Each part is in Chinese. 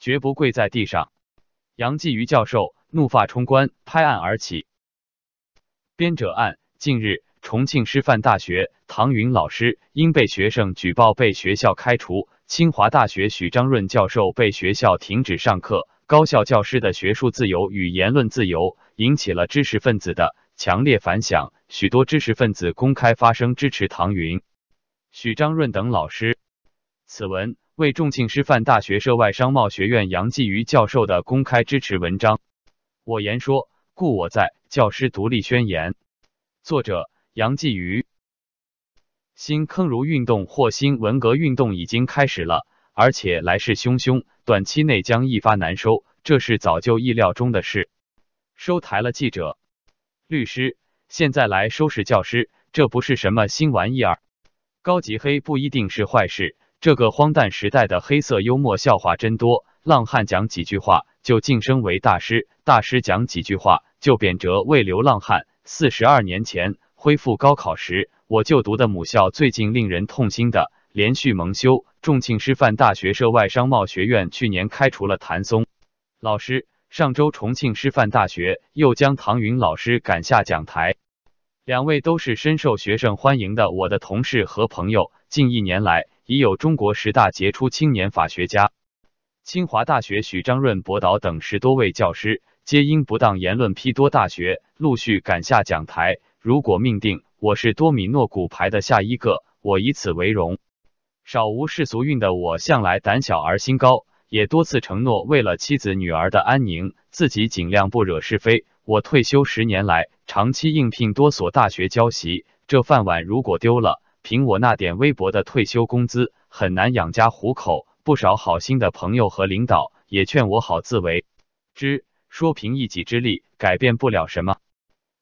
绝不跪在地上。杨继瑜教授怒发冲冠，拍案而起。编者按：近日，重庆师范大学唐云老师因被学生举报被学校开除，清华大学许章润教授被学校停止上课。高校教师的学术自由与言论自由引起了知识分子的强烈反响，许多知识分子公开发声支持唐云、许章润等老师。此文为重庆师范大学涉外商贸学院杨继瑜教授的公开支持文章。我言说，故我在。教师独立宣言，作者杨继瑜。新坑儒运动或新文革运动已经开始了。而且来势汹汹，短期内将一发难收，这是早就意料中的事。收台了记者、律师，现在来收拾教师，这不是什么新玩意儿。高级黑不一定是坏事，这个荒诞时代的黑色幽默笑话真多。浪汉讲几句话就晋升为大师，大师讲几句话就贬谪为流浪汉。四十二年前恢复高考时，我就读的母校最近令人痛心的。连续蒙羞，重庆师范大学涉外商贸学院去年开除了谭松老师，上周重庆师范大学又将唐云老师赶下讲台。两位都是深受学生欢迎的我的同事和朋友。近一年来，已有中国十大杰出青年法学家、清华大学许章润博导等十多位教师，皆因不当言论批多大学，陆续赶下讲台。如果命定我是多米诺骨牌的下一个，我以此为荣。少无世俗运的我，向来胆小而心高，也多次承诺为了妻子女儿的安宁，自己尽量不惹是非。我退休十年来，长期应聘多所大学教习，这饭碗如果丢了，凭我那点微薄的退休工资，很难养家糊口。不少好心的朋友和领导也劝我好自为之，说凭一己之力改变不了什么。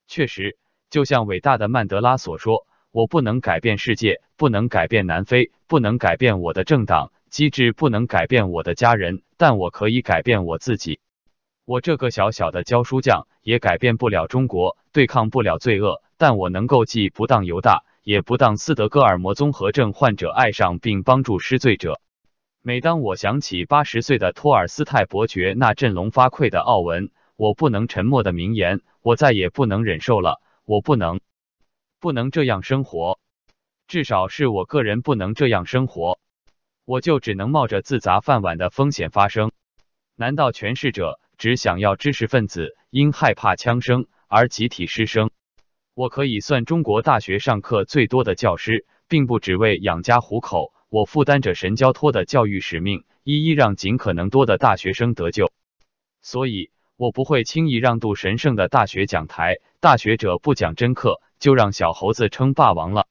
确实，就像伟大的曼德拉所说。我不能改变世界，不能改变南非，不能改变我的政党机制，不能改变我的家人，但我可以改变我自己。我这个小小的教书匠也改变不了中国，对抗不了罪恶，但我能够既不当犹大，也不当斯德哥尔摩综合症患者爱上并帮助失罪者。每当我想起八十岁的托尔斯泰伯爵那振聋发聩的奥文，我不能沉默的名言，我再也不能忍受了，我不能。不能这样生活，至少是我个人不能这样生活，我就只能冒着自砸饭碗的风险发声。难道诠释者只想要知识分子因害怕枪声而集体失声？我可以算中国大学上课最多的教师，并不只为养家糊口，我负担着神交托的教育使命，一一让尽可能多的大学生得救。所以，我不会轻易让渡神圣的大学讲台。大学者不讲真课。就让小猴子称霸王了。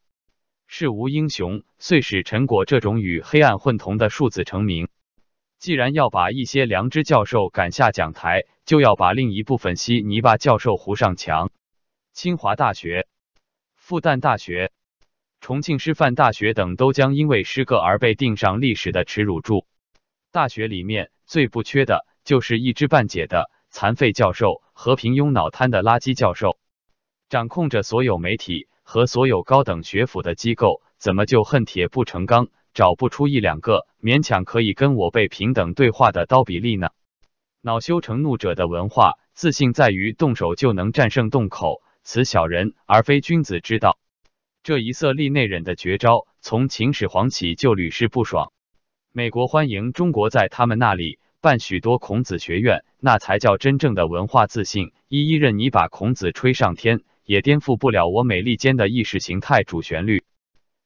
是无英雄，遂使陈果这种与黑暗混同的庶子成名。既然要把一些良知教授赶下讲台，就要把另一部分稀泥巴教授糊上墙。清华大学、复旦大学、重庆师范大学等都将因为失个而被钉上历史的耻辱柱。大学里面最不缺的就是一知半解的残废教授和平庸脑瘫的垃圾教授。掌控着所有媒体和所有高等学府的机构，怎么就恨铁不成钢，找不出一两个勉强可以跟我被平等对话的刀比例呢？恼羞成怒者的文化，自信在于动手就能战胜动口，此小人而非君子之道。这一色厉内荏的绝招，从秦始皇起就屡试不爽。美国欢迎中国在他们那里办许多孔子学院，那才叫真正的文化自信。一一任你把孔子吹上天。也颠覆不了我美利坚的意识形态主旋律。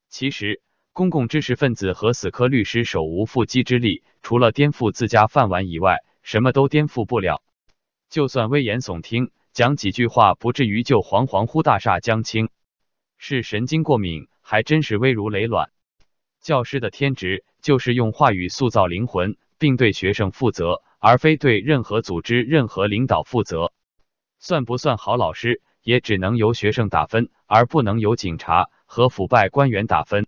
其实，公共知识分子和死磕律师手无缚鸡之力，除了颠覆自家饭碗以外，什么都颠覆不了。就算危言耸听，讲几句话，不至于就惶惶乎大厦将倾。是神经过敏，还真是危如累卵。教师的天职就是用话语塑造灵魂，并对学生负责，而非对任何组织、任何领导负责。算不算好老师？也只能由学生打分，而不能由警察和腐败官员打分。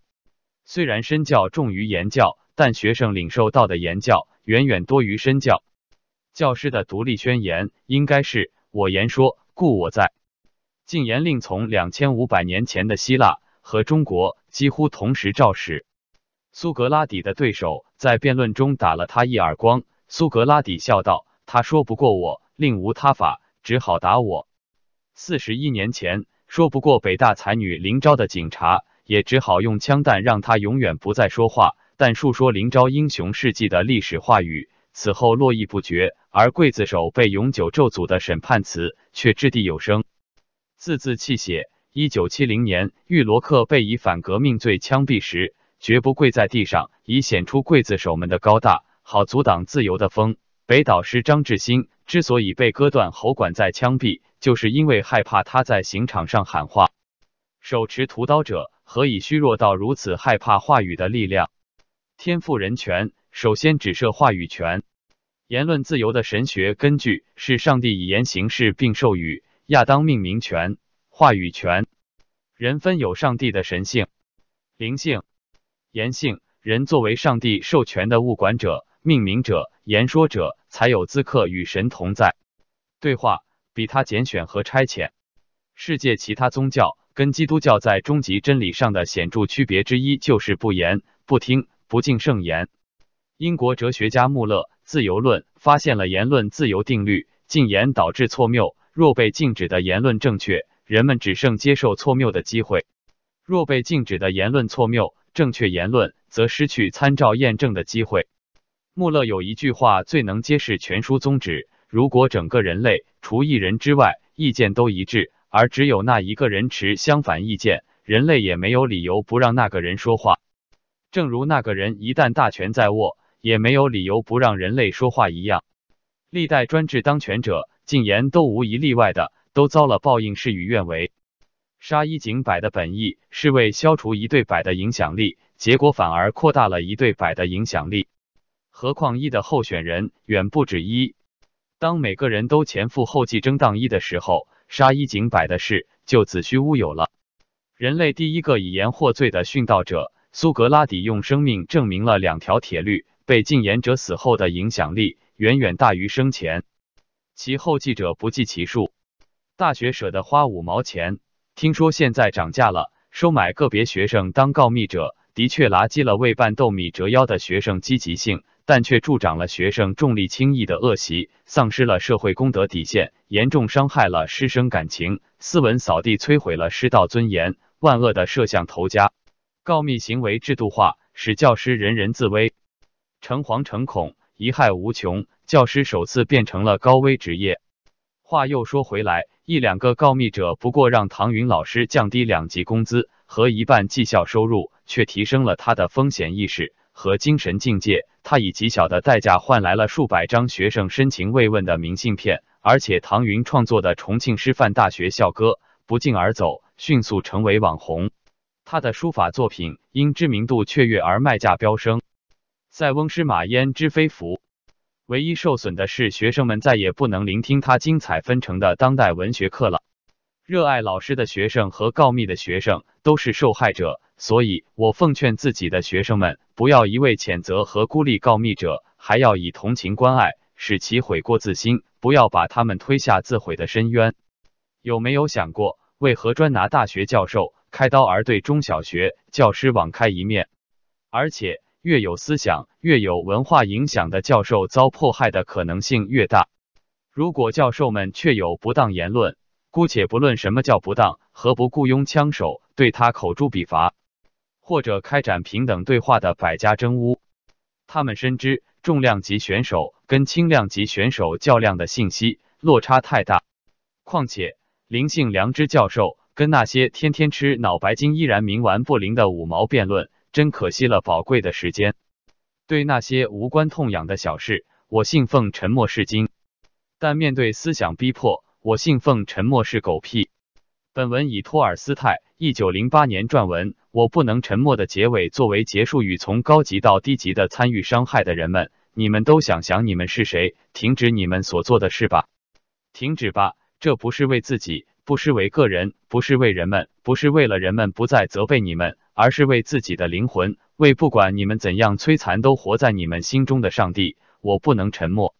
虽然身教重于言教，但学生领受到的言教远远多于身教。教师的独立宣言应该是我言说，故我在。禁言令从两千五百年前的希腊和中国几乎同时肇始。苏格拉底的对手在辩论中打了他一耳光，苏格拉底笑道：“他说不过我，另无他法，只好打我。”四十一年前，说不过北大才女林昭的警察，也只好用枪弹让他永远不再说话。但述说林昭英雄事迹的历史话语，此后络绎不绝。而刽子手被永久咒诅的审判词，却掷地有声，字字泣血。一九七零年，玉罗克被以反革命罪枪毙时，绝不跪在地上，以显出刽子手们的高大，好阻挡自由的风。北岛师张志新之所以被割断喉管再枪毙，就是因为害怕他在刑场上喊话。手持屠刀者何以虚弱到如此害怕话语的力量？天赋人权，首先只设话语权。言论自由的神学根据是上帝以言行事，并授予亚当命名权。话语权，人分有上帝的神性、灵性、言性。人作为上帝授权的物管者、命名者、言说者，才有资格与神同在对话，比他拣选和差遣。世界其他宗教跟基督教在终极真理上的显著区别之一，就是不言、不听、不敬圣言。英国哲学家穆勒《自由论》发现了言论自由定律：禁言导致错谬，若被禁止的言论正确。人们只剩接受错谬的机会。若被禁止的言论错谬，正确言论则失去参照验证的机会。穆勒有一句话最能揭示全书宗旨：如果整个人类除一人之外意见都一致，而只有那一个人持相反意见，人类也没有理由不让那个人说话。正如那个人一旦大权在握，也没有理由不让人类说话一样。历代专制当权者禁言都无一例外的。都遭了报应，事与愿违。杀一儆百的本意是为消除一对百的影响力，结果反而扩大了一对百的影响力。何况一的候选人远不止一。当每个人都前赴后继争当一的时候，杀一儆百的事就子虚乌有了。人类第一个以言获罪的殉道者苏格拉底，用生命证明了两条铁律：被禁言者死后的影响力远远大于生前，其后继者不计其数。大学舍得花五毛钱，听说现在涨价了，收买个别学生当告密者，的确拉低了为办斗米折腰的学生积极性，但却助长了学生重利轻义的恶习，丧失了社会公德底线，严重伤害了师生感情，斯文扫地，摧毁了师道尊严，万恶的摄像头家。告密行为制度化，使教师人人自危，诚惶诚恐，贻害无穷，教师首次变成了高危职业。话又说回来。一两个告密者，不过让唐云老师降低两级工资和一半绩效收入，却提升了他的风险意识和精神境界。他以极小的代价换来了数百张学生深情慰问的明信片，而且唐云创作的重庆师范大学校歌不胫而走，迅速成为网红。他的书法作品因知名度雀跃而卖价飙升。塞翁失马焉知非福。唯一受损的是，学生们再也不能聆听他精彩纷呈的当代文学课了。热爱老师的学生和告密的学生都是受害者，所以我奉劝自己的学生们，不要一味谴责和孤立告密者，还要以同情关爱，使其悔过自新，不要把他们推下自毁的深渊。有没有想过，为何专拿大学教授开刀，而对中小学教师网开一面？而且。越有思想、越有文化影响的教授遭迫害的可能性越大。如果教授们确有不当言论，姑且不论什么叫不当，何不雇佣枪手对他口诛笔伐，或者开展平等对话的百家争污？他们深知重量级选手跟轻量级选手较量的信息落差太大。况且灵性良知教授跟那些天天吃脑白金依然冥顽不灵的五毛辩论。真可惜了宝贵的时间。对那些无关痛痒的小事，我信奉沉默是金；但面对思想逼迫，我信奉沉默是狗屁。本文以托尔斯泰一九零八年撰文《我不能沉默》的结尾作为结束语。从高级到低级的参与伤害的人们，你们都想想你们是谁？停止你们所做的事吧！停止吧！这不是为自己，不是为个人，不是为人们，不是为了人们不再责备你们。而是为自己的灵魂，为不管你们怎样摧残都活在你们心中的上帝。我不能沉默。